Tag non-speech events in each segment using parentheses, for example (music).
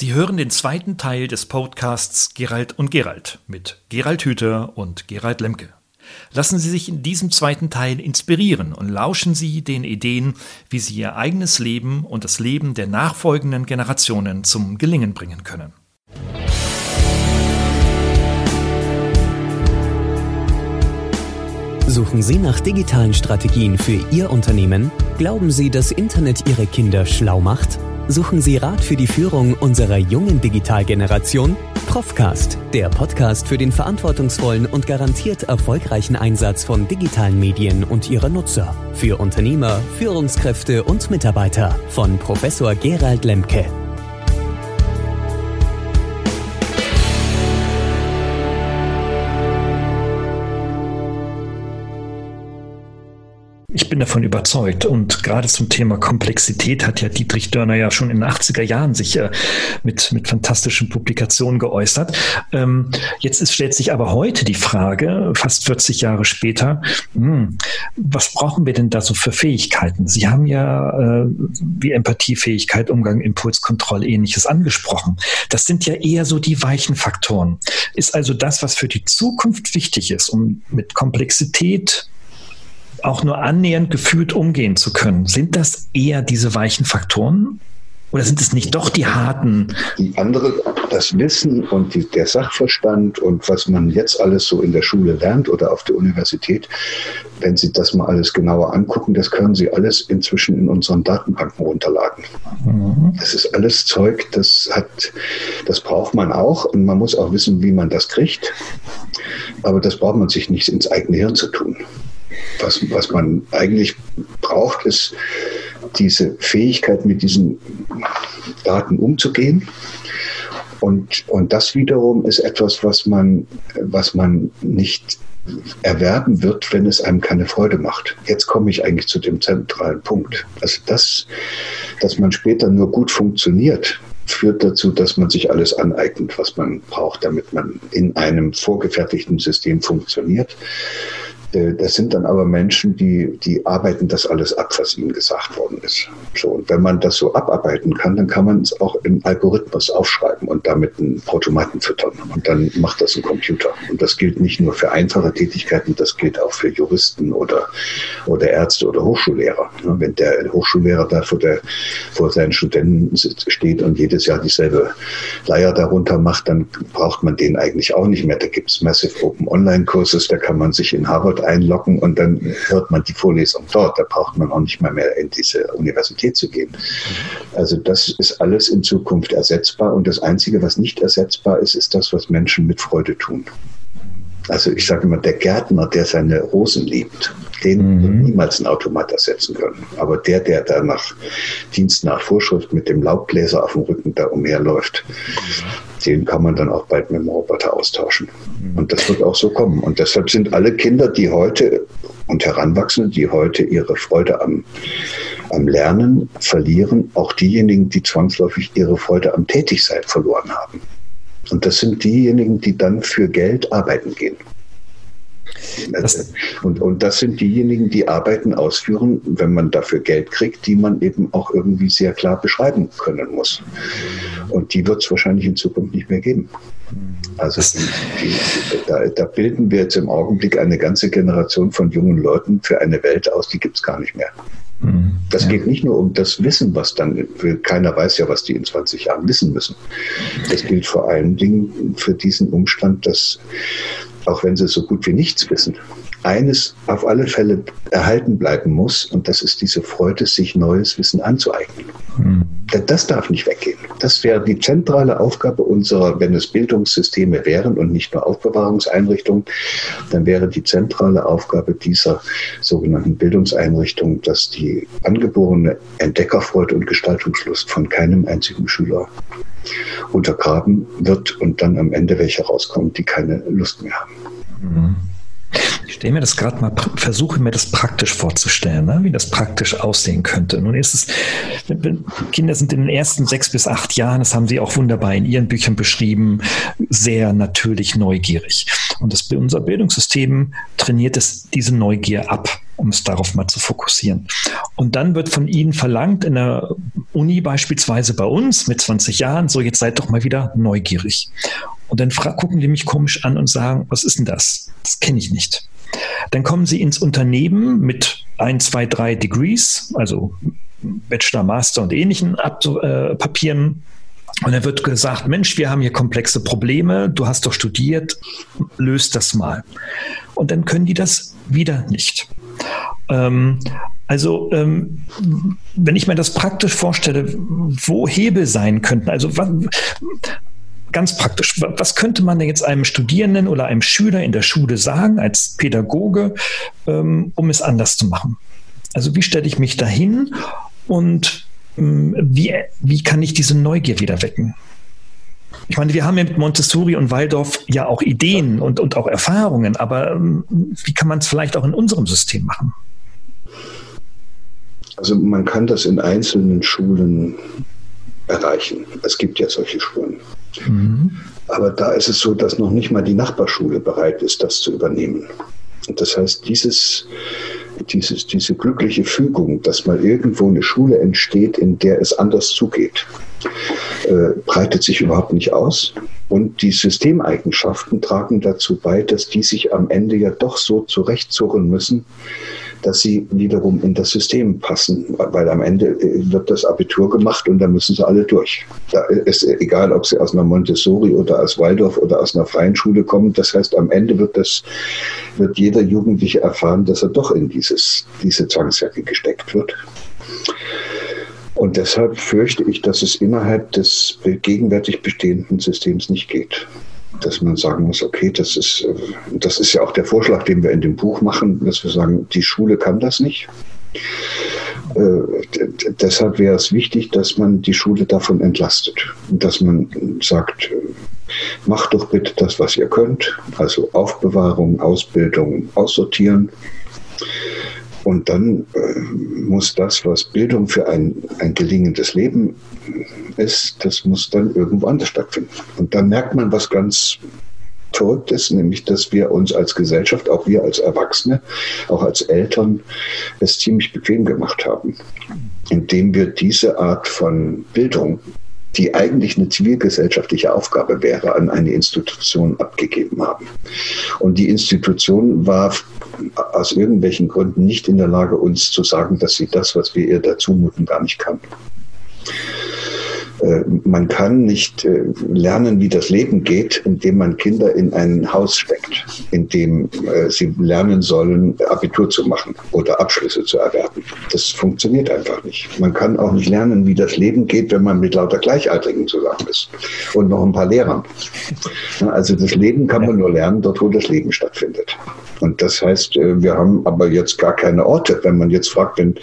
Sie hören den zweiten Teil des Podcasts Gerald und Gerald mit Gerald Hüther und Gerald Lemke. Lassen Sie sich in diesem zweiten Teil inspirieren und lauschen Sie den Ideen, wie Sie Ihr eigenes Leben und das Leben der nachfolgenden Generationen zum Gelingen bringen können. Suchen Sie nach digitalen Strategien für Ihr Unternehmen? Glauben Sie, dass Internet Ihre Kinder schlau macht? Suchen Sie Rat für die Führung unserer jungen Digitalgeneration? Profcast, der Podcast für den verantwortungsvollen und garantiert erfolgreichen Einsatz von digitalen Medien und ihrer Nutzer. Für Unternehmer, Führungskräfte und Mitarbeiter von Professor Gerald Lemke. Ich bin davon überzeugt. Und gerade zum Thema Komplexität hat ja Dietrich Dörner ja schon in den 80er Jahren sich äh, mit, mit fantastischen Publikationen geäußert. Ähm, jetzt ist, stellt sich aber heute die Frage, fast 40 Jahre später, hm, was brauchen wir denn da so für Fähigkeiten? Sie haben ja äh, wie Empathiefähigkeit, Umgang, Impulskontrolle, ähnliches angesprochen. Das sind ja eher so die weichen Faktoren. Ist also das, was für die Zukunft wichtig ist, um mit Komplexität auch nur annähernd gefühlt umgehen zu können. Sind das eher diese weichen Faktoren? Oder sind es nicht doch die harten? Die andere, das Wissen und die, der Sachverstand und was man jetzt alles so in der Schule lernt oder auf der Universität, wenn Sie das mal alles genauer angucken, das können Sie alles inzwischen in unseren Datenbanken runterladen. Mhm. Das ist alles Zeug, das hat, das braucht man auch und man muss auch wissen, wie man das kriegt. Aber das braucht man sich nicht ins eigene Hirn zu tun. Was, was man eigentlich braucht, ist diese Fähigkeit, mit diesen Daten umzugehen. Und, und das wiederum ist etwas, was man, was man nicht erwerben wird, wenn es einem keine Freude macht. Jetzt komme ich eigentlich zu dem zentralen Punkt. Also das, dass man später nur gut funktioniert, führt dazu, dass man sich alles aneignet, was man braucht, damit man in einem vorgefertigten System funktioniert. Äh, das sind dann aber Menschen, die, die arbeiten das alles ab, was ihnen gesagt worden ist. So, und wenn man das so abarbeiten kann, dann kann man es auch im Algorithmus aufschreiben und damit einen Automaten füttern. Und dann macht das ein Computer. Und das gilt nicht nur für einfache Tätigkeiten, das gilt auch für Juristen oder, oder Ärzte oder Hochschullehrer. Wenn der Hochschullehrer da vor, der, vor seinen Studenten steht und jedes Jahr dieselbe Leier darunter macht, dann braucht man den eigentlich auch nicht mehr. Da gibt es Massive Open Online Kurses, da kann man sich in Harvard dort einloggen und dann hört man die Vorlesung dort. Da braucht man auch nicht mal mehr in diese Universität zu gehen. Also das ist alles in Zukunft ersetzbar und das Einzige, was nicht ersetzbar ist, ist das, was Menschen mit Freude tun. Also ich sage immer, der Gärtner, der seine Rosen liebt, den mhm. wird niemals ein Automat ersetzen können. Aber der, der da nach Dienst nach Vorschrift mit dem Laubbläser auf dem Rücken da umherläuft, mhm. den kann man dann auch bald mit dem Roboter austauschen. Mhm. Und das wird auch so kommen. Und deshalb sind alle Kinder, die heute und Heranwachsende, die heute ihre Freude am, am Lernen verlieren, auch diejenigen, die zwangsläufig ihre Freude am Tätigsein verloren haben. Und das sind diejenigen, die dann für Geld arbeiten gehen. Das und, und das sind diejenigen, die Arbeiten ausführen, wenn man dafür Geld kriegt, die man eben auch irgendwie sehr klar beschreiben können muss. Und die wird es wahrscheinlich in Zukunft nicht mehr geben. Also die, die, da, da, bilden wir jetzt im Augenblick eine ganze Generation von jungen Leuten für eine Welt aus, die gibt es gar nicht mehr. Mhm. Das ja. geht nicht nur um das Wissen, was dann, keiner weiß ja, was die in 20 Jahren wissen müssen. Das gilt vor allen Dingen für diesen Umstand, dass, auch wenn sie so gut wie nichts wissen, eines auf alle Fälle erhalten bleiben muss, und das ist diese Freude, sich neues Wissen anzueignen. Mhm. Das darf nicht weggehen. Das wäre die zentrale Aufgabe unserer, wenn es Bildungssysteme wären und nicht nur Aufbewahrungseinrichtungen, dann wäre die zentrale Aufgabe dieser sogenannten Bildungseinrichtungen, dass die angeborene Entdeckerfreude und Gestaltungslust von keinem einzigen Schüler untergraben wird und dann am Ende welche rauskommen, die keine Lust mehr haben. Mhm. Ich stelle mir das gerade mal, versuche mir das praktisch vorzustellen, ne? wie das praktisch aussehen könnte. Nun ist es, Kinder sind in den ersten sechs bis acht Jahren, das haben Sie auch wunderbar in Ihren Büchern beschrieben, sehr natürlich neugierig. Und das, unser Bildungssystem trainiert es, diese Neugier ab. um es darauf mal zu fokussieren. Und dann wird von Ihnen verlangt, in der Uni beispielsweise bei uns mit 20 Jahren, so jetzt seid doch mal wieder neugierig. Und dann gucken die mich komisch an und sagen, was ist denn das? Das kenne ich nicht. Dann kommen sie ins Unternehmen mit ein, zwei, drei Degrees, also Bachelor, Master und ähnlichen Ab äh, Papieren. Und dann wird gesagt, Mensch, wir haben hier komplexe Probleme, du hast doch studiert, löst das mal. Und dann können die das wieder nicht. Ähm, also ähm, wenn ich mir das praktisch vorstelle, wo Hebel sein könnten, also ganz praktisch, was könnte man denn jetzt einem Studierenden oder einem Schüler in der Schule sagen als Pädagoge, ähm, um es anders zu machen? Also wie stelle ich mich dahin und ähm, wie, wie kann ich diese Neugier wieder wecken? Ich meine, wir haben ja mit Montessori und Waldorf ja auch Ideen und, und auch Erfahrungen, aber ähm, wie kann man es vielleicht auch in unserem System machen? Also man kann das in einzelnen Schulen erreichen. Es gibt ja solche Schulen. Mhm. Aber da ist es so, dass noch nicht mal die Nachbarschule bereit ist, das zu übernehmen. Und das heißt, dieses, dieses, diese glückliche Fügung, dass mal irgendwo eine Schule entsteht, in der es anders zugeht, äh, breitet sich überhaupt nicht aus. Und die Systemeigenschaften tragen dazu bei, dass die sich am Ende ja doch so zurechtzurren müssen, dass sie wiederum in das System passen, weil am Ende äh, wird das Abitur gemacht und da müssen sie alle durch. Da ist egal, ob sie aus einer Montessori oder aus Waldorf oder aus einer freien Schule kommen. Das heißt, am Ende wird das, wird jeder Jugendliche erfahren, dass er doch in dieses, diese Zwangsjacke gesteckt wird. Und deshalb fürchte ich, dass es innerhalb des gegenwärtig bestehenden Systems nicht geht dass man sagen muss, okay, das ist, das ist ja auch der Vorschlag, den wir in dem Buch machen, dass wir sagen, die Schule kann das nicht. Äh, deshalb wäre es wichtig, dass man die Schule davon entlastet. Dass man sagt, macht doch bitte das, was ihr könnt. Also Aufbewahrung, Ausbildung, Aussortieren. Und dann äh, muss das, was Bildung für ein, ein gelingendes Leben ist, das muss dann irgendwo anders stattfinden. Und dann merkt man was ganz Verrücktes, nämlich dass wir uns als Gesellschaft, auch wir als Erwachsene, auch als Eltern, es ziemlich bequem gemacht haben, indem wir diese Art von Bildung die eigentlich eine zivilgesellschaftliche Aufgabe wäre, an eine Institution abgegeben haben. Und die Institution war aus irgendwelchen Gründen nicht in der Lage, uns zu sagen, dass sie das, was wir ihr dazu muten, gar nicht kann. Äh, man kann nicht äh, lernen, wie das Leben geht, indem man Kinder in ein Haus steckt, in dem äh, sie lernen sollen, Abitur zu machen oder Abschlüsse zu erwerben. Das funktioniert einfach nicht. Man kann auch nicht lernen, wie das Leben geht, wenn man mit lauter Gleichaltrigen zusammen ist und noch ein paar Lehrern. Also das Leben kann man nur lernen, dort wo das Leben stattfindet. Und das heißt, wir haben aber jetzt gar keine Orte. Wenn man jetzt fragt, wenn,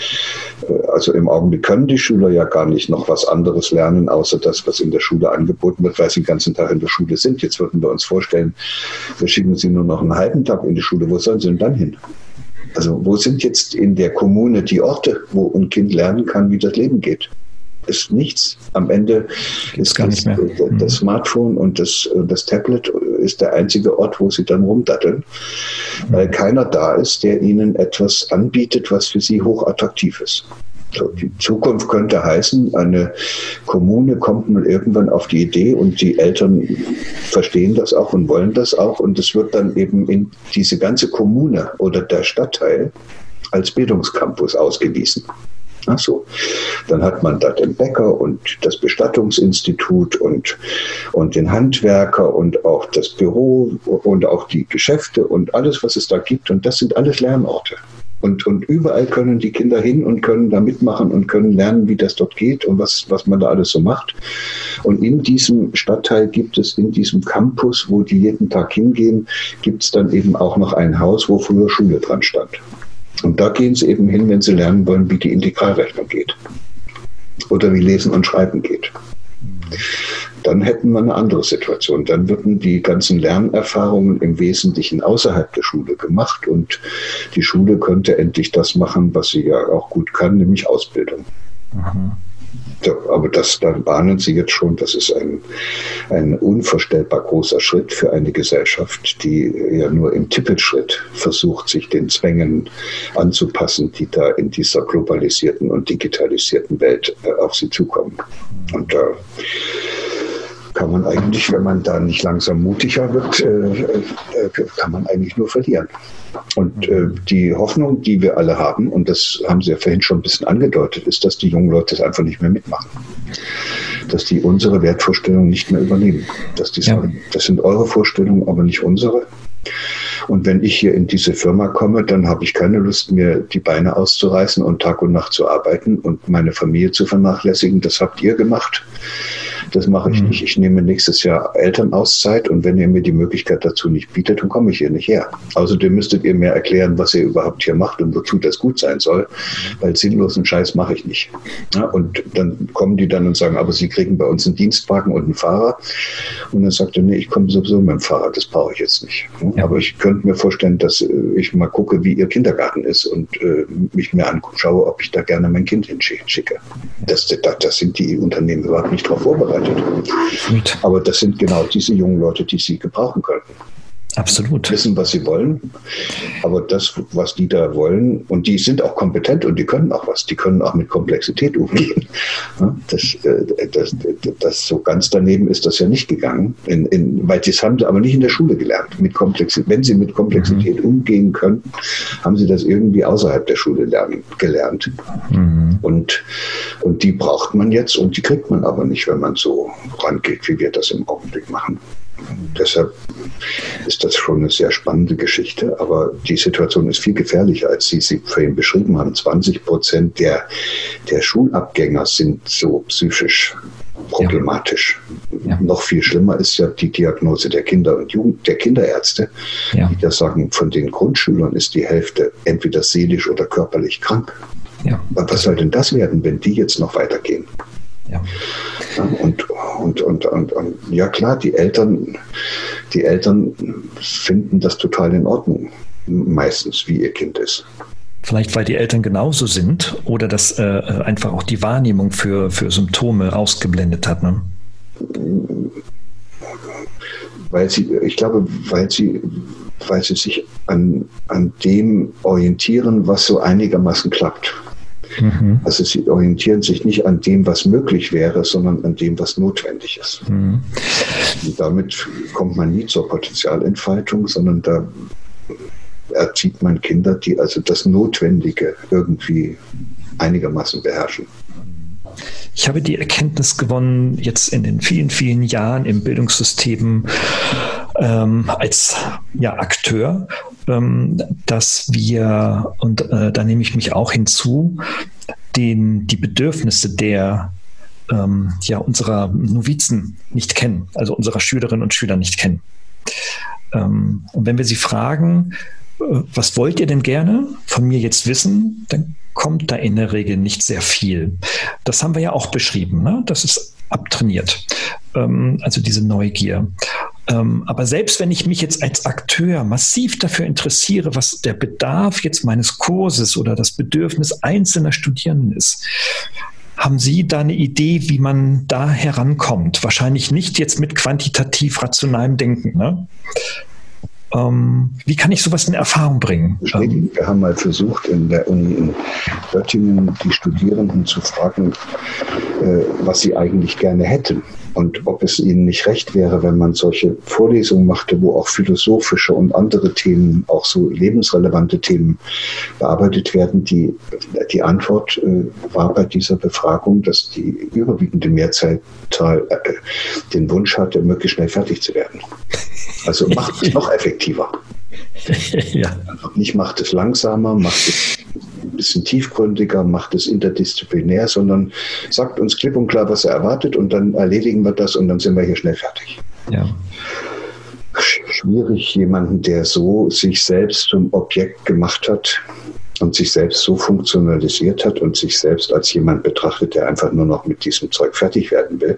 also im Augenblick können die Schüler ja gar nicht noch was anderes lernen, können, außer das, was in der Schule angeboten wird, weil sie den ganzen Tag in der Schule sind. Jetzt würden wir uns vorstellen, wir schicken sie nur noch einen halben Tag in die Schule. Wo sollen sie denn dann hin? Also wo sind jetzt in der Kommune die Orte, wo ein Kind lernen kann, wie das Leben geht? Ist nichts. Am Ende ist gar das, das mhm. Smartphone und das, das Tablet ist der einzige Ort, wo sie dann rumdatteln, weil keiner da ist, der ihnen etwas anbietet, was für sie hochattraktiv ist. Die Zukunft könnte heißen, eine Kommune kommt mal irgendwann auf die Idee und die Eltern verstehen das auch und wollen das auch und es wird dann eben in diese ganze Kommune oder der Stadtteil als Bildungscampus ausgewiesen. Ach so. Dann hat man da den Bäcker und das Bestattungsinstitut und, und den Handwerker und auch das Büro und auch die Geschäfte und alles, was es da gibt. Und das sind alles Lernorte. Und, und überall können die Kinder hin und können da mitmachen und können lernen, wie das dort geht und was, was man da alles so macht. Und in diesem Stadtteil gibt es, in diesem Campus, wo die jeden Tag hingehen, gibt es dann eben auch noch ein Haus, wo früher Schule dran stand. Und da gehen sie eben hin, wenn sie lernen wollen, wie die Integralrechnung geht. Oder wie Lesen und Schreiben geht dann hätten wir eine andere Situation. Dann würden die ganzen Lernerfahrungen im Wesentlichen außerhalb der Schule gemacht und die Schule könnte endlich das machen, was sie ja auch gut kann, nämlich Ausbildung. Mhm. Aber das, da bahnen Sie jetzt schon, das ist ein, ein unvorstellbar großer Schritt für eine Gesellschaft, die ja nur im Tippelschritt versucht, sich den Zwängen anzupassen, die da in dieser globalisierten und digitalisierten Welt äh, auf sie zukommen. Und da äh, kann man eigentlich, wenn man da nicht langsam mutiger wird, äh, äh, kann man eigentlich nur verlieren. Und äh, die Hoffnung, die wir alle haben, und das haben Sie ja vorhin schon ein bisschen angedeutet, ist, dass die jungen Leute es einfach nicht mehr mitmachen. Dass die unsere Wertvorstellungen nicht mehr übernehmen. Dass die sagen, ja. das sind eure Vorstellungen, aber nicht unsere. Und wenn ich hier in diese Firma komme, dann habe ich keine Lust, mir die Beine auszureißen und Tag und Nacht zu arbeiten und meine Familie zu vernachlässigen. Das habt ihr gemacht. Das mache ich mhm. nicht. Ich nehme nächstes Jahr Elternauszeit und wenn ihr mir die Möglichkeit dazu nicht bietet, dann komme ich hier nicht her. Außerdem müsstet ihr mir erklären, was ihr überhaupt hier macht und wozu das gut sein soll, weil sinnlosen Scheiß mache ich nicht. Ja, und dann kommen die dann und sagen, aber sie kriegen bei uns einen Dienstwagen und einen Fahrer. Und dann sagt er, nee, ich komme sowieso mit dem Fahrrad, das brauche ich jetzt nicht. Ja, aber ich könnte mir vorstellen, dass äh, ich mal gucke, wie ihr Kindergarten ist und äh, mich mir anschaue, ob ich da gerne mein Kind hinschicke. Das, das, das sind die Unternehmen überhaupt nicht darauf vorbereitet vorbereitet. Aber das sind genau diese jungen Leute, die sie gebrauchen könnten. Absolut. Wissen, was sie wollen. Aber das, was die da wollen, und die sind auch kompetent und die können auch was, die können auch mit Komplexität umgehen. (laughs) Das, äh, das, das so ganz daneben ist das ja nicht gegangen, in, in, weil das haben sie aber nicht in der Schule gelernt. Mit Komplexität, wenn sie mit Komplexität mhm. umgehen können, haben sie das irgendwie außerhalb der Schule lernen, gelernt. Mhm. Und, und die braucht man jetzt und die kriegt man aber nicht, wenn man so rangeht, wie wir das im Augenblick machen. Deshalb ist das schon eine sehr spannende Geschichte, aber die Situation ist viel gefährlicher, als Sie sie vorhin beschrieben haben. 20 Prozent der, der Schulabgänger sind so psychisch problematisch. Ja. Noch viel schlimmer ist ja die Diagnose der Kinder und Jugend, der Kinderärzte, ja. die da sagen, von den Grundschülern ist die Hälfte entweder seelisch oder körperlich krank. Ja. Was soll denn das werden, wenn die jetzt noch weitergehen? Ja. Und, und, und, und, und, ja klar, die Eltern, die Eltern finden das total in Ordnung, meistens, wie ihr Kind ist. Vielleicht, weil die Eltern genauso sind oder dass äh, einfach auch die Wahrnehmung für, für Symptome ausgeblendet hat. Ne? Weil sie, ich glaube, weil sie, weil sie sich an, an dem orientieren, was so einigermaßen klappt. Mhm. Also sie orientieren sich nicht an dem, was möglich wäre, sondern an dem, was notwendig ist. Mhm. Und damit kommt man nie zur Potenzialentfaltung, sondern da erzieht man Kinder, die also das Notwendige irgendwie einigermaßen beherrschen. Ich habe die Erkenntnis gewonnen, jetzt in den vielen, vielen Jahren im Bildungssystem ähm, als ja, Akteur, ähm, dass wir, und äh, da nehme ich mich auch hinzu, den, die Bedürfnisse der ähm, ja, unserer Novizen nicht kennen, also unserer Schülerinnen und Schüler nicht kennen. Ähm, und wenn wir sie fragen, äh, was wollt ihr denn gerne von mir jetzt wissen, dann kommt da in der Regel nicht sehr viel. Das haben wir ja auch beschrieben. Ne? Das ist abtrainiert. Ähm, also diese Neugier. Ähm, aber selbst wenn ich mich jetzt als Akteur massiv dafür interessiere, was der Bedarf jetzt meines Kurses oder das Bedürfnis einzelner Studierenden ist, haben Sie da eine Idee, wie man da herankommt? Wahrscheinlich nicht jetzt mit quantitativ rationalem Denken. Ne? Ähm, wie kann ich sowas in Erfahrung bringen? Wir haben mal versucht, in der Uni in Göttingen die Studierenden zu fragen, äh, was sie eigentlich gerne hätten und ob es ihnen nicht recht wäre, wenn man solche Vorlesungen machte, wo auch philosophische und andere Themen, auch so lebensrelevante Themen bearbeitet werden. Die, die Antwort äh, war bei dieser Befragung, dass die überwiegende Mehrzahl äh, den Wunsch hatte, möglichst schnell fertig zu werden. Also macht es noch effektiver. (laughs) ja. Nicht macht es langsamer, macht es ein bisschen tiefgründiger, macht es interdisziplinär, sondern sagt uns klipp und klar, was er erwartet und dann erledigen wir das und dann sind wir hier schnell fertig. Ja. Schwierig, jemanden, der so sich selbst zum Objekt gemacht hat, und sich selbst so funktionalisiert hat und sich selbst als jemand betrachtet, der einfach nur noch mit diesem Zeug fertig werden will,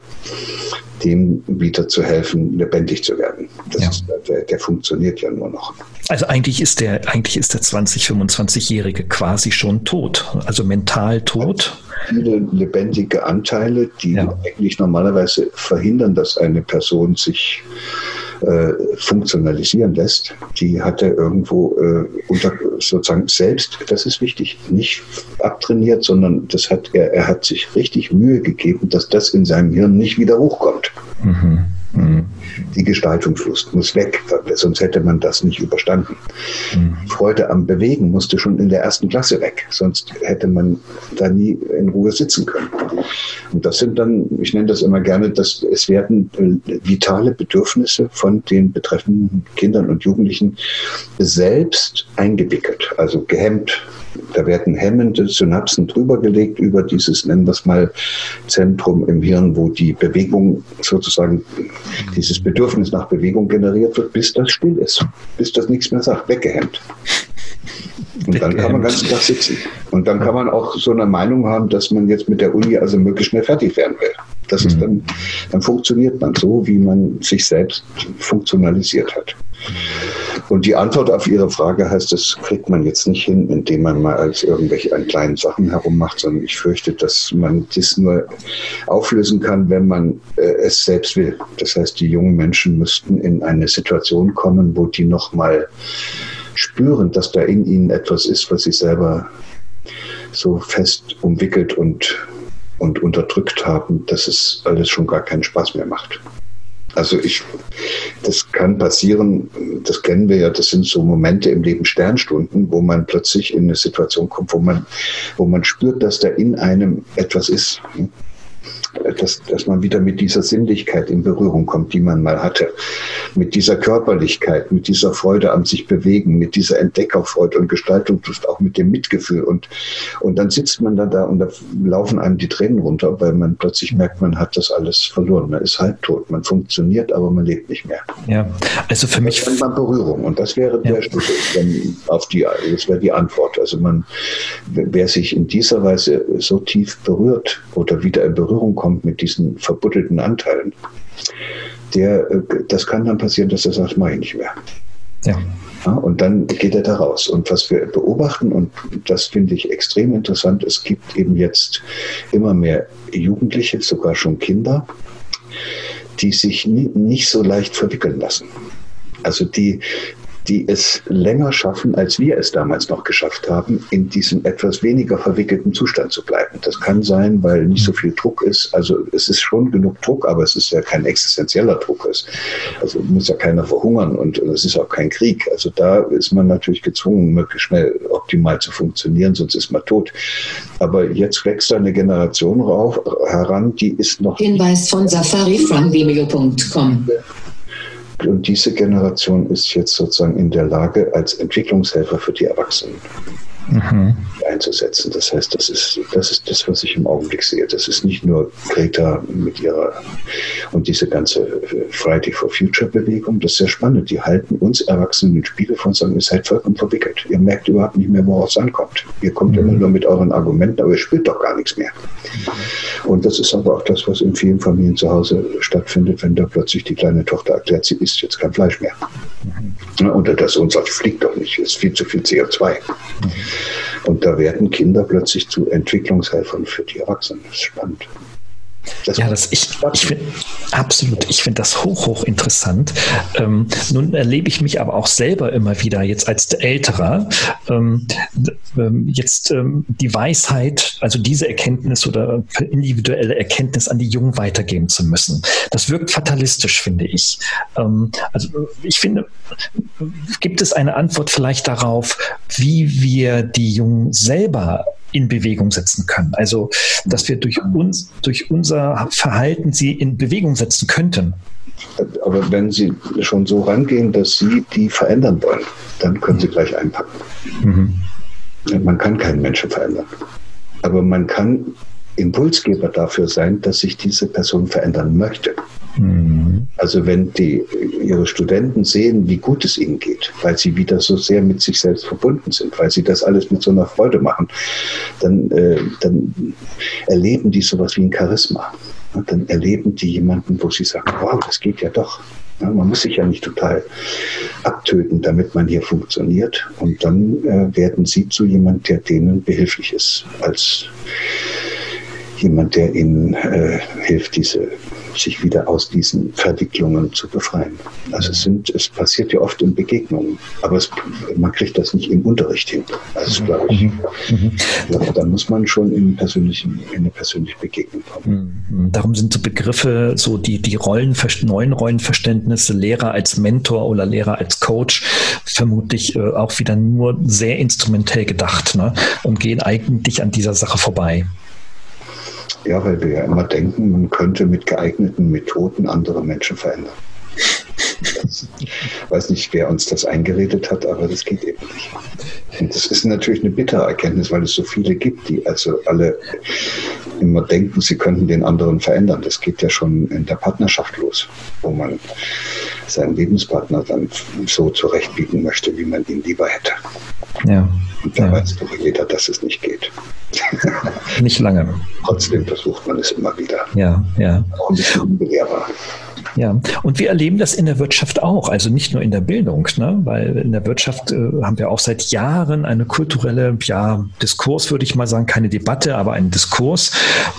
dem wieder zu helfen, lebendig zu werden. Ja. Ist, der, der, funktioniert ja nur noch. Also eigentlich ist der, eigentlich ist der 20, 25-Jährige quasi schon tot, also mental tot. viele lebendige Anteile, die ja. eigentlich normalerweise verhindern, dass eine Person sich äh, funktionalisieren lässt, die hat er irgendwo äh, unter sozusagen selbst, das ist wichtig, nicht abtrainiert, sondern das hat er, er hat sich richtig Mühe gegeben, dass das in seinem Hirn nicht wieder hochkommt. Mhm. Mhm. Die Gestaltungslust muss weg, sonst hätte man das nicht überstanden. Mhm. Freude am Bewegen musste schon in der ersten Klasse weg, sonst hätte man da nie in Ruhe sitzen können. Und das sind dann, ich nenne das immer gerne, dass es werden äh, vitale Bedürfnisse von den betreffenden Kindern und Jugendlichen selbst eingewickelt, also gehemmt, da werden hemmende Synapsen drüber gelegt über dieses, nennen wir es mal, Zentrum im Hirn, wo die Bewegung sozusagen, dieses Bedürfnis nach Bewegung generiert wird, bis das still ist, bis das nichts mehr sagt, weggehemmt. Und dann kann man ganz Tag sitzen. Und dann kann man auch so eine Meinung haben, dass man jetzt mit der Uni also möglichst schnell fertig werden will. Das ist mhm. dann, dann funktioniert man so, wie man sich selbst funktionalisiert hat. Und die Antwort auf Ihre Frage heißt, das kriegt man jetzt nicht hin, indem man mal als irgendwelche an kleinen Sachen herummacht, sondern ich fürchte, dass man das nur auflösen kann, wenn man äh, es selbst will. Das heißt, die jungen Menschen müssten in eine Situation kommen, wo die nochmal spüren, dass da in ihnen etwas ist, was sie selber so fest umwickelt und, und unterdrückt haben, dass es alles schon gar keinen Spaß mehr macht. Also ich, das kann passieren, das kennen wir ja, das sind so Momente im Leben Sternstunden, wo man plötzlich in eine Situation kommt, wo man, wo man spürt, dass da in einem etwas ist dass, dass man wieder mit dieser Sinnlichkeit in Berührung kommt, die man mal hatte. Mit dieser Körperlichkeit, mit dieser Freude am sich bewegen, mit dieser Entdeckerfreude und Gestaltungslust, auch mit dem Mitgefühl. Und, und dann sitzt man dann da und da laufen einem die Tränen runter, weil man plötzlich merkt, man hat das alles verloren. Man ist halbtot, man funktioniert, aber man lebt nicht mehr. Ja, also für mich. Das Berührung. Und das wäre ja. der Schlüssel auf die, das wäre die Antwort. Also man, wer sich in dieser Weise so tief berührt oder wieder in Berührung kommt mit diesen verbuddelten Anteilen, der, äh, das kann dann passieren, dass er sagt, mache ich nicht mehr. Ja. ja. Und dann geht er da raus. Und was wir beobachten, und das finde ich extrem interessant, es gibt eben jetzt immer mehr Jugendliche, sogar schon Kinder, die sich nicht so leicht verwickeln lassen. Also die, die es länger schaffen, als wir es damals noch geschafft haben, in diesem etwas weniger verwickelten Zustand zu bleiben. Das kann sein, weil nicht so viel Druck ist. Also es ist schon genug Druck, aber es ist ja kein existenzieller Druck. Also muss ja keiner verhungern und es ist auch kein Krieg. Also da ist man natürlich gezwungen, möglichst schnell optimal zu funktionieren, sonst ist man tot. Aber jetzt wächst eine Generation rauf, heran, die ist noch. Hinweis von Safari from Vimeo.com. Und diese Generation ist jetzt sozusagen in der Lage, als Entwicklungshelfer für die Erwachsenen mhm. einzusetzen. Das heißt, das ist, das ist das, was ich im Augenblick sehe. Das ist nicht nur Greta mit ihrer und diese ganze Friday for Future Bewegung. Das ist sehr spannend. Die halten uns Erwachsenen Spiele von sagen, ihr seid vollkommen verwickelt. Ihr merkt überhaupt nicht mehr, worauf es ankommt. Ihr kommt mhm. immer nur mit euren Argumenten, aber ihr spielt doch gar nichts mehr. Und das ist aber auch das, was in vielen Familien zu Hause stattfindet, wenn da plötzlich die kleine Tochter erklärt, sie isst jetzt kein Fleisch mehr. Mhm. Und der Sohn sagt, fliegt doch nicht, ist viel zu viel CO2. Mhm. Und da werden Kinder plötzlich zu Entwicklungshelfern für die Erwachsenen. Das ist spannend. Das ja, das, ich, ich finde absolut, ich finde das hoch, hoch interessant. Ähm, nun erlebe ich mich aber auch selber immer wieder jetzt als Älterer, ähm, ähm, jetzt ähm, die Weisheit, also diese Erkenntnis oder individuelle Erkenntnis an die Jungen weitergeben zu müssen. Das wirkt fatalistisch, finde ich. Ähm, also ich finde, gibt es eine Antwort vielleicht darauf, wie wir die Jungen selber in Bewegung setzen können. Also, dass wir durch uns, durch unser Verhalten sie in Bewegung setzen könnten. Aber wenn Sie schon so rangehen, dass Sie die verändern wollen, dann können Sie gleich einpacken. Mhm. Man kann keinen Menschen verändern. Aber man kann Impulsgeber dafür sein, dass sich diese Person verändern möchte. Mhm. Also wenn die, ihre Studenten sehen, wie gut es ihnen geht, weil sie wieder so sehr mit sich selbst verbunden sind, weil sie das alles mit so einer Freude machen, dann, äh, dann erleben die sowas wie ein Charisma. Und dann erleben die jemanden, wo sie sagen, wow, das geht ja doch. Ja, man muss sich ja nicht total abtöten, damit man hier funktioniert. Und dann äh, werden sie zu jemandem, der denen behilflich ist, als jemand, der ihnen äh, hilft, diese sich wieder aus diesen Verwicklungen zu befreien. Also es sind, es passiert ja oft in Begegnungen, aber es, man kriegt das nicht im Unterricht hin. Also glaube ich, mhm. mhm. glaube, da muss man schon in, persönlichen, in eine persönliche Begegnung kommen. Mhm. Darum sind so Begriffe, so die, die Rollen, neuen Rollenverständnisse, Lehrer als Mentor oder Lehrer als Coach, vermutlich äh, auch wieder nur sehr instrumentell gedacht ne? und gehen eigentlich an dieser Sache vorbei. Ja, weil wir ja immer denken, man könnte mit geeigneten Methoden andere Menschen verändern. Ich (laughs) weiß nicht, wer uns das eingeredet hat, aber das geht eben nicht. Und das ist natürlich eine bittere Erkenntnis, weil es so viele gibt, die also alle immer denken, sie könnten den anderen verändern. Das geht ja schon in der Partnerschaft los, wo man seinen Lebenspartner dann so zurechtbiegen möchte, wie man ihn lieber hätte. Ja. Und da ja. weiß doch jeder, dass es nicht geht. Nicht lange. Trotzdem versucht man es immer wieder. Ja, ja. Auch ein bisschen unbelehrbar. Ja, und wir erleben das in der Wirtschaft auch, also nicht nur in der Bildung, ne? weil in der Wirtschaft äh, haben wir auch seit Jahren eine kulturelle, ja, Diskurs, würde ich mal sagen, keine Debatte, aber einen Diskurs,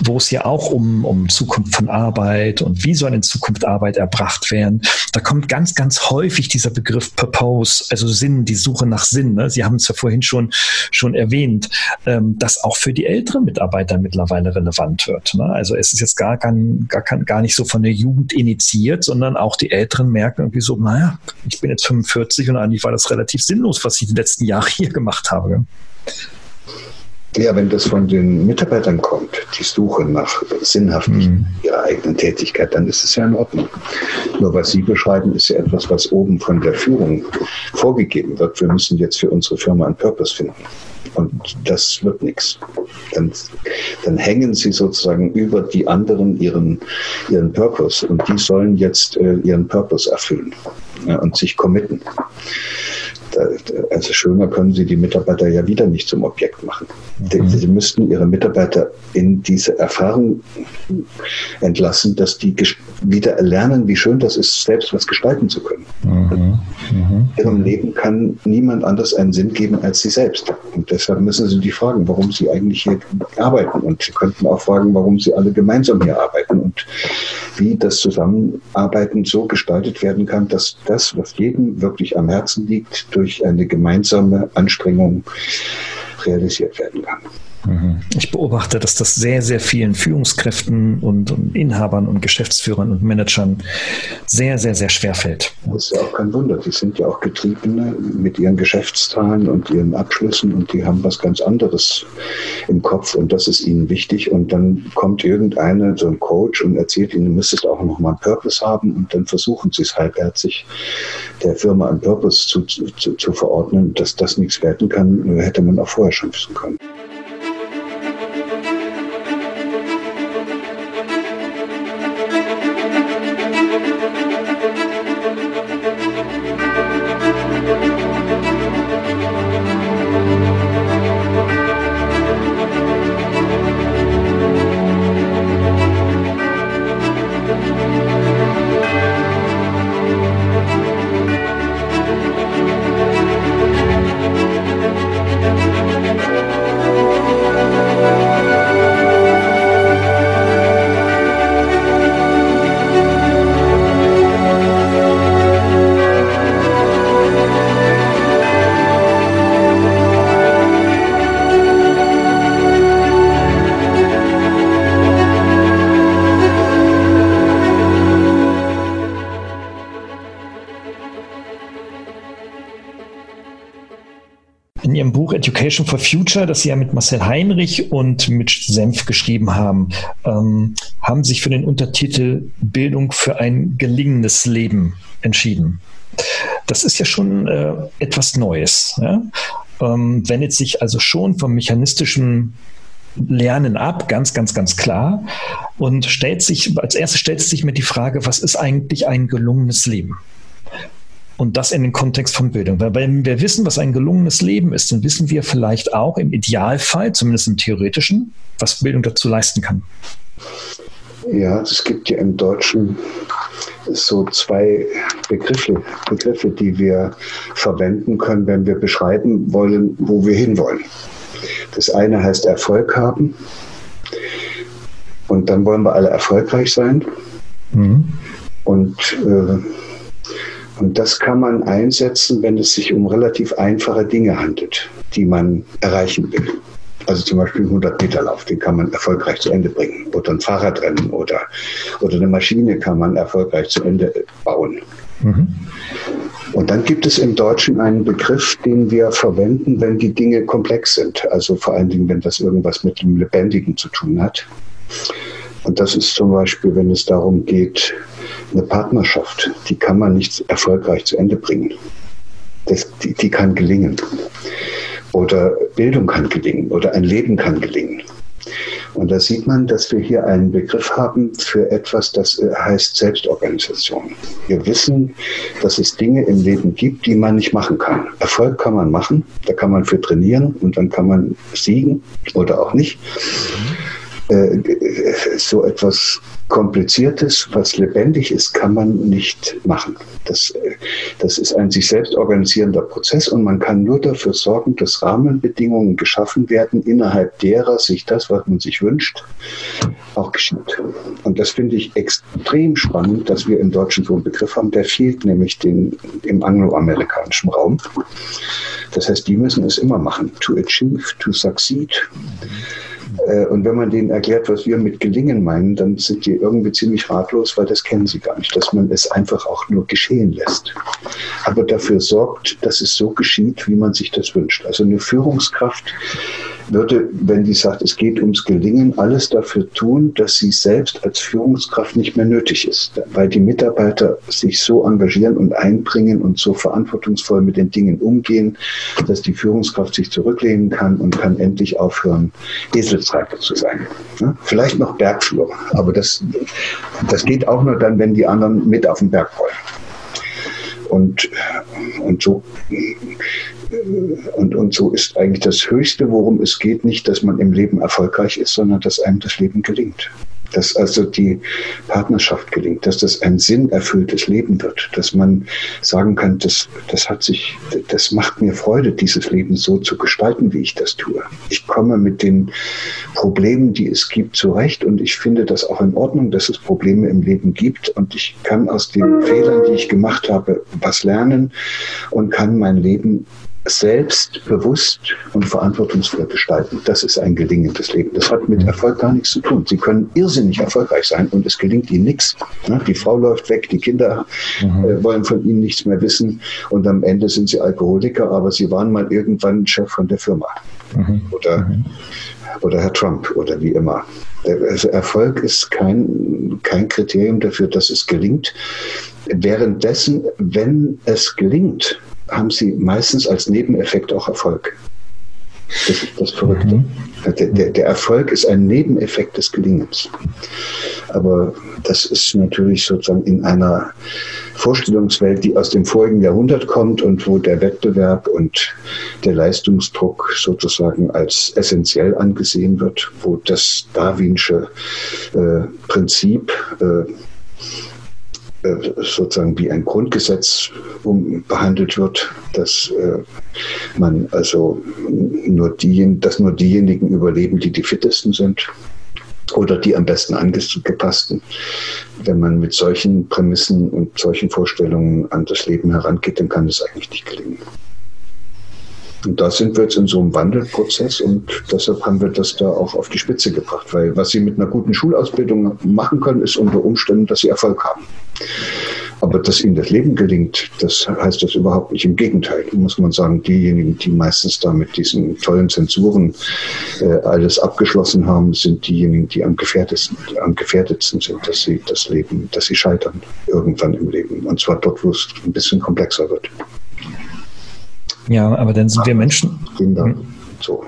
wo es ja auch um, um Zukunft von Arbeit und wie soll in Zukunft Arbeit erbracht werden. Da kommt ganz, ganz häufig dieser Begriff Purpose, also Sinn, die Suche nach Sinn. Ne? Sie haben es ja vorhin schon, schon erwähnt, ähm, das auch für die älteren Mitarbeiter mittlerweile relevant wird. Ne? Also es ist jetzt gar, gar, gar, gar nicht so von der Jugend initiiert passiert, sondern auch die Älteren merken irgendwie so, naja, ich bin jetzt 45 und eigentlich war das relativ sinnlos, was ich die letzten Jahre hier gemacht habe. Ja, wenn das von den Mitarbeitern kommt, die Suche nach Sinnhaftigkeit mhm. ihrer eigenen Tätigkeit, dann ist es ja in Ordnung. Nur was Sie beschreiben, ist ja etwas, was oben von der Führung vorgegeben wird. Wir müssen jetzt für unsere Firma einen Purpose finden. Und das wird nichts. Dann, dann hängen sie sozusagen über die anderen ihren, ihren Purpose und die sollen jetzt äh, ihren Purpose erfüllen ja, und sich committen also schöner können Sie die Mitarbeiter ja wieder nicht zum Objekt machen. Mhm. Sie müssten Ihre Mitarbeiter in diese Erfahrung entlassen, dass die wieder erlernen, wie schön das ist, selbst was gestalten zu können. Mhm. Mhm. Ihrem Leben kann niemand anders einen Sinn geben als Sie selbst. Und deshalb müssen Sie die fragen, warum Sie eigentlich hier arbeiten. Und Sie könnten auch fragen, warum Sie alle gemeinsam hier arbeiten und wie das Zusammenarbeiten so gestaltet werden kann, dass das, was jedem wirklich am Herzen liegt, durch eine gemeinsame Anstrengung realisiert werden kann. Ich beobachte, dass das sehr, sehr vielen Führungskräften und, und, Inhabern und Geschäftsführern und Managern sehr, sehr, sehr schwer fällt. Das ist ja auch kein Wunder. Die sind ja auch Getriebene mit ihren Geschäftszahlen und ihren Abschlüssen und die haben was ganz anderes im Kopf und das ist ihnen wichtig. Und dann kommt irgendeiner, so ein Coach und erzählt ihnen, du müsstest auch noch mal einen Purpose haben und dann versuchen sie es halbherzig, der Firma einen Purpose zu, zu, zu verordnen. Dass das nichts werden kann, hätte man auch vorher schon wissen können. Education for Future, das Sie ja mit Marcel Heinrich und mit Senf geschrieben haben, ähm, haben sich für den Untertitel Bildung für ein gelingendes Leben entschieden. Das ist ja schon äh, etwas Neues. Ja? Ähm, wendet sich also schon vom mechanistischen Lernen ab, ganz, ganz, ganz klar. Und stellt sich, als erstes stellt sich mir die Frage, was ist eigentlich ein gelungenes Leben? Und das in den Kontext von Bildung. Weil wenn wir wissen, was ein gelungenes Leben ist, dann wissen wir vielleicht auch im Idealfall, zumindest im theoretischen, was Bildung dazu leisten kann. Ja, es gibt ja im Deutschen so zwei Begriffe, Begriffe, die wir verwenden können, wenn wir beschreiben wollen, wo wir hinwollen. Das eine heißt Erfolg haben Und dann wollen wir alle erfolgreich sein. Mhm. Und, äh, und das kann man einsetzen, wenn es sich um relativ einfache Dinge handelt, die man erreichen will. Also zum Beispiel einen 100-Meter-Lauf, den kann man erfolgreich zu Ende bringen. Oder ein Fahrradrennen oder, oder eine Maschine kann man erfolgreich zu Ende bauen. Mhm. Und dann gibt es im Deutschen einen Begriff, den wir verwenden, wenn die Dinge komplex sind. Also vor allen Dingen, wenn das irgendwas mit dem Lebendigen zu tun hat. Und das ist zum Beispiel, wenn es darum geht, eine Partnerschaft, die kann man nicht erfolgreich zu Ende bringen. Das, die, die kann gelingen. Oder Bildung kann gelingen oder ein Leben kann gelingen. Und da sieht man, dass wir hier einen Begriff haben für etwas, das äh, heißt Selbstorganisation. Wir wissen, dass es Dinge im Leben gibt, die man nicht machen kann. Erfolg kann man machen, da kann man für trainieren und dann kann man siegen oder auch nicht. Äh, so etwas Kompliziertes, was lebendig ist, kann man nicht machen. Das, äh, das ist ein sich selbst organisierender Prozess und man kann nur dafür sorgen, dass Rahmenbedingungen geschaffen werden, innerhalb derer sich das, was man sich wünscht, auch geschieht. Und das finde ich extrem spannend, dass wir im Deutschen so einen Begriff haben, der fehlt nämlich den, im angloamerikanischen Raum. Das heißt, die müssen es immer machen. To achieve, to succeed. Äh, und wenn man denen erklärt, was wir mit gelingen meinen, dann sind die irgendwie ziemlich ratlos, weil das kennen sie gar nicht, dass man es einfach auch nur geschehen lässt. Aber dafür sorgt, dass es so geschieht, wie man sich das wünscht. Also eine Führungskraft würde, wenn die sagt, es geht ums Gelingen, alles dafür tun, dass sie selbst als Führungskraft nicht mehr nötig ist, weil die Mitarbeiter sich so engagieren und einbringen und so verantwortungsvoll mit den Dingen umgehen, dass die Führungskraft sich zurücklehnen kann und kann endlich aufhören, Eselsreiter zu sein. Vielleicht noch Bergführer, aber das, das geht auch nur dann, wenn die anderen mit auf den Berg wollen. Und, und so und, und so ist eigentlich das Höchste, worum es geht, nicht, dass man im Leben erfolgreich ist, sondern dass einem das Leben gelingt dass also die Partnerschaft gelingt, dass das ein sinnerfülltes Leben wird, dass man sagen kann, das, das hat sich, das macht mir Freude, dieses Leben so zu gestalten, wie ich das tue. Ich komme mit den Problemen, die es gibt, zurecht und ich finde das auch in Ordnung, dass es Probleme im Leben gibt und ich kann aus den Fehlern, die ich gemacht habe, was lernen und kann mein Leben selbst bewusst und verantwortungsvoll gestalten. Das ist ein gelingendes Leben. Das hat mit Erfolg gar nichts zu tun. Sie können irrsinnig erfolgreich sein und es gelingt ihnen nichts. Die Frau läuft weg, die Kinder mhm. Äh, wollen von ihnen nichts mehr wissen und am Ende sind sie Alkoholiker, aber sie waren mal irgendwann Chef von der Firma. Mhm. Oder, mhm. oder Herr Trump oder wie immer. Also Erfolg ist kein, kein Kriterium dafür, dass es gelingt. Währenddessen, wenn es gelingt, haben sie meistens als Nebeneffekt auch Erfolg. Das ist das Verrückte. Mhm. Der, der, der, Erfolg ist ein Nebeneffekt des Gelingens. Aber das ist natürlich sozusagen in einer Vorstellungswelt, die aus dem vorigen Jahrhundert kommt und wo der Wettbewerb und der Leistungsdruck sozusagen als essentiell angesehen wird, wo das darwinsche äh, Prinzip äh, sozusagen wie ein Grundgesetz behandelt wird, dass äh, man also nur die, dass nur diejenigen überleben, die die fittesten sind oder die am besten angepassten. Wenn man mit solchen Prämissen und solchen Vorstellungen an das Leben herangeht, dann kann es eigentlich nicht gelingen. Und da sind wir jetzt in so einem Wandelprozess und deshalb haben wir das da auch auf die Spitze gebracht, weil was Sie mit einer guten Schulausbildung machen können, ist unter Umständen, dass Sie Erfolg haben. Aber dass ihnen das Leben gelingt, das heißt das überhaupt nicht. Im Gegenteil, muss man sagen, diejenigen, die meistens da mit diesen tollen Zensuren äh, alles abgeschlossen haben, sind diejenigen, die am gefährdetsten, am gefährdetsten sind, dass sie das Leben, dass sie scheitern irgendwann im Leben. Und zwar dort, wo es ein bisschen komplexer wird. Ja, aber dann sind wir Menschen. Kinder, hm. so.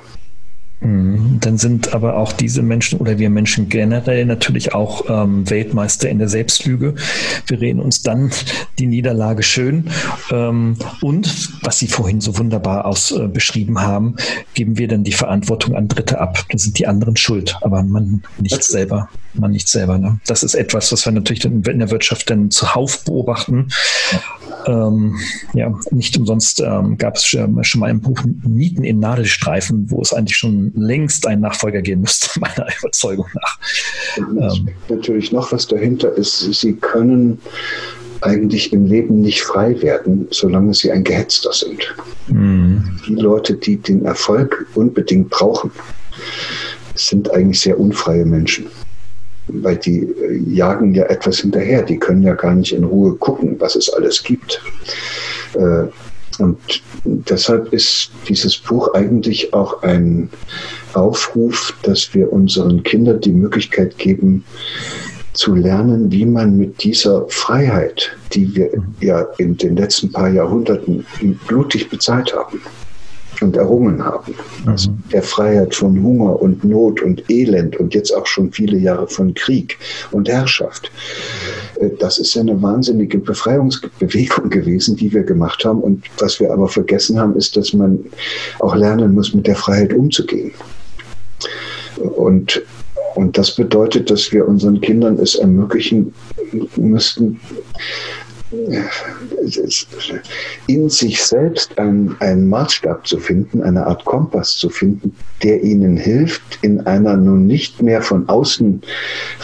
Mhm. Dann sind aber auch diese Menschen oder wir Menschen generell natürlich auch ähm, Weltmeister in der Selbstlüge. Wir reden uns dann die Niederlage schön. Ähm, und was Sie vorhin so wunderbar aus äh, beschrieben haben, geben wir dann die Verantwortung an Dritte ab. Da sind die anderen schuld, aber man nicht selber. Man nicht selber. Ne? Das ist etwas, was wir natürlich in der Wirtschaft dann zuhauf beobachten. Ähm, ja, nicht umsonst ähm, gab es schon, schon mal im Buch Nieten in Nadelstreifen, wo es eigentlich schon längst einen Nachfolger geben müsste, (laughs) meiner Überzeugung nach. Ähm, natürlich noch was dahinter ist, sie können eigentlich im Leben nicht frei werden, solange sie ein Gehetzter sind. Mhm. Die Leute, die den Erfolg unbedingt brauchen, sind eigentlich sehr unfreie Menschen. Weil die äh, jagen ja etwas hinterher. Die können ja gar nicht in Ruhe gucken, was es alles gibt. Äh, und deshalb ist dieses Buch eigentlich auch ein Aufruf, dass wir unseren Kindern die Möglichkeit geben, zu lernen, wie man mit dieser Freiheit, die wir ja in den letzten paar Jahrhunderten blutig bezahlt haben und errungen haben, also der Freiheit von Hunger und Not und Elend und jetzt auch schon viele Jahre von Krieg und Herrschaft. Äh, das ist ja eine wahnsinnige Befreiungsbewegung gewesen, die wir gemacht haben. Und was wir aber vergessen haben, ist, dass man auch lernen muss, mit der Freiheit umzugehen. Und und das bedeutet, dass wir unseren Kindern es ermöglichen müssten, in sich selbst einen, einen Maßstab zu finden, eine Art Kompass zu finden, der ihnen hilft, in einer nun nicht mehr von außen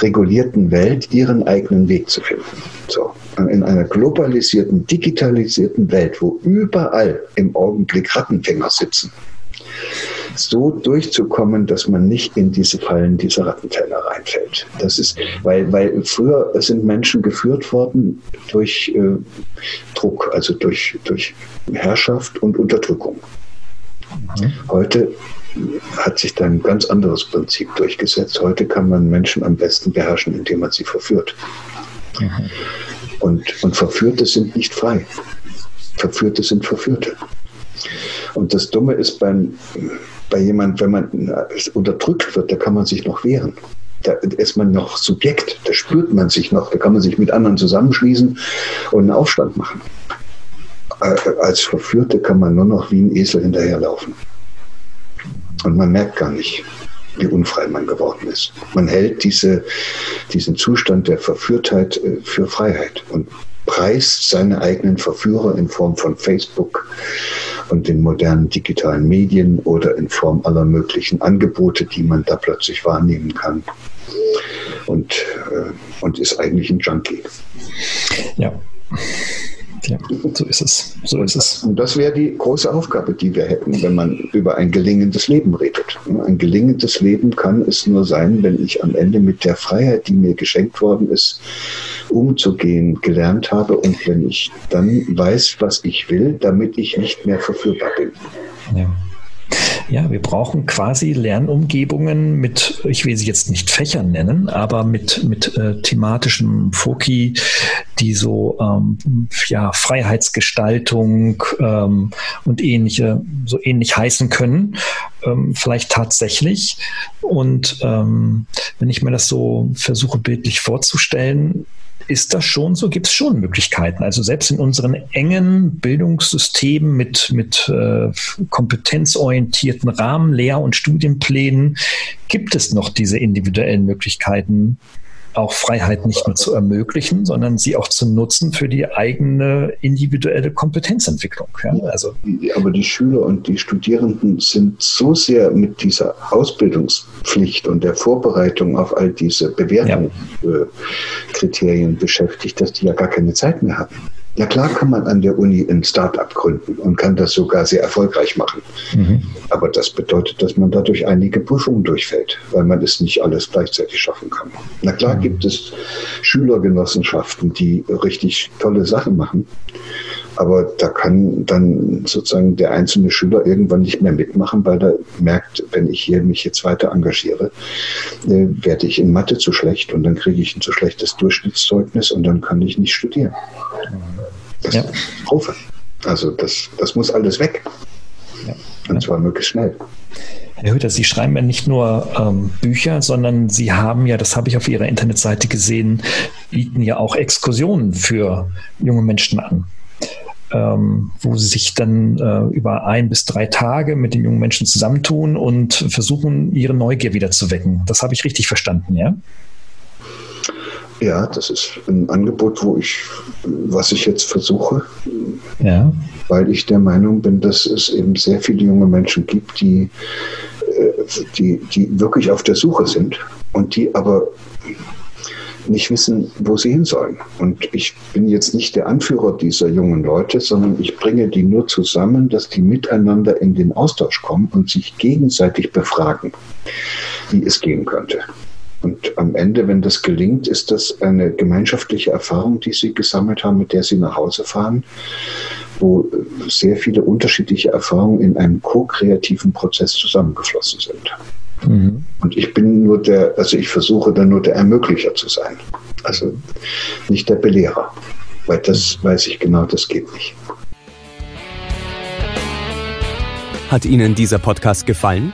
regulierten Welt ihren eigenen Weg zu finden. So. In einer globalisierten, digitalisierten Welt, wo überall im Augenblick Rattenfänger sitzen, so durchzukommen, dass man nicht in diese Fallen dieser Rattenfänger reinfällt. Das ist, weil, weil früher sind Menschen geführt worden durch äh, Druck, also durch, durch Herrschaft und Unterdrückung. Mhm. Heute hat sich da ein ganz anderes Prinzip durchgesetzt. Heute kann man Menschen am besten beherrschen, indem man sie verführt. Mhm. Und, und Verführte sind nicht frei. Verführte sind Verführte. Und das Dumme ist beim, bei jemand, wenn man unterdrückt wird, da kann man sich noch wehren. Da ist man noch Subjekt, da spürt man sich noch, da kann man sich mit anderen zusammenschließen und einen Aufstand machen. Äh, als Verführte kann man nur noch wie ein Esel hinterherlaufen. Und man merkt gar nicht, wie unfrei man geworden ist. Man hält diese, diesen Zustand der Verführtheit äh, für Freiheit und preist seine eigenen Verführer in Form von Facebook, und den modernen digitalen Medien oder in Form aller möglichen Angebote, die man da plötzlich wahrnehmen kann. Und, äh, und ist eigentlich ein Junkie. Ja. Ja, so ist es. So ist es. Und das wäre die große Aufgabe, die wir hätten, wenn man über ein gelingendes Leben redet. Ein gelingendes Leben kann es nur sein, wenn ich am Ende mit der Freiheit, die mir geschenkt worden ist, umzugehen gelernt habe und wenn ich dann weiß, was ich will, damit ich nicht mehr verführbar bin. Ja. Ja, wir brauchen quasi Lernumgebungen mit, ich will sie jetzt nicht Fächern nennen, aber mit, mit äh, thematischem Foki, die so ähm, ja, Freiheitsgestaltung ähm, und ähnliche, so ähnlich heißen können. Ähm, vielleicht tatsächlich. Und ähm, wenn ich mir das so versuche, bildlich vorzustellen, ist das schon so? Gibt es schon Möglichkeiten? Also selbst in unseren engen Bildungssystemen mit, mit äh, kompetenzorientierten Rahmen, Lehr- und Studienplänen gibt es noch diese individuellen Möglichkeiten, auch Freiheit nicht nur zu ermöglichen, sondern sie auch zu nutzen für die eigene individuelle Kompetenzentwicklung. Ja, also. Aber die Schüler und die Studierenden sind so sehr mit dieser Ausbildungspflicht und der Vorbereitung auf all diese Bewertungskriterien ja. beschäftigt, dass die ja gar keine Zeit mehr haben. Ja klar kann man an der Uni ein Start-up gründen und kann das sogar sehr erfolgreich machen. Mhm. Aber das bedeutet, dass man dadurch einige Prüfungen durchfällt, weil man es nicht alles gleichzeitig schaffen kann. Na klar mhm. gibt es Schülergenossenschaften, die richtig tolle Sachen machen. Aber da kann dann sozusagen der einzelne Schüler irgendwann nicht mehr mitmachen, weil er merkt, wenn ich hier mich jetzt weiter engagiere, äh, werde ich in Mathe zu schlecht und dann kriege ich ein zu schlechtes Durchschnittszeugnis und dann kann ich nicht studieren. Das ja. ist. Also das, das muss alles weg. Ja. Und zwar möglichst schnell. Herr Hütter, Sie schreiben ja nicht nur ähm, Bücher, sondern Sie haben ja, das habe ich auf Ihrer Internetseite gesehen, bieten ja auch Exkursionen für junge Menschen an. Ähm, wo sie sich dann äh, über ein bis drei Tage mit den jungen Menschen zusammentun und versuchen, ihre Neugier wieder zu wecken. Das habe ich richtig verstanden, ja? Ja, das ist ein Angebot, wo ich, was ich jetzt versuche, ja. weil ich der Meinung bin, dass es eben sehr viele junge Menschen gibt, die, äh, die, die wirklich auf der Suche sind und die aber nicht wissen, wo sie hin sollen. Und ich bin jetzt nicht der Anführer dieser jungen Leute, sondern ich bringe die nur zusammen, dass die miteinander in den Austausch kommen und sich gegenseitig befragen, wie es gehen könnte. Und am Ende, wenn das gelingt, ist das eine gemeinschaftliche Erfahrung, die Sie gesammelt haben, mit der Sie nach Hause fahren, wo sehr viele unterschiedliche Erfahrungen in einem ko-kreativen Prozess zusammengeflossen sind. Mhm. Und ich bin nur der, also ich versuche dann nur der Ermöglicher zu sein. Also nicht der Belehrer, weil das weiß ich genau, das geht nicht. Hat Ihnen dieser Podcast gefallen?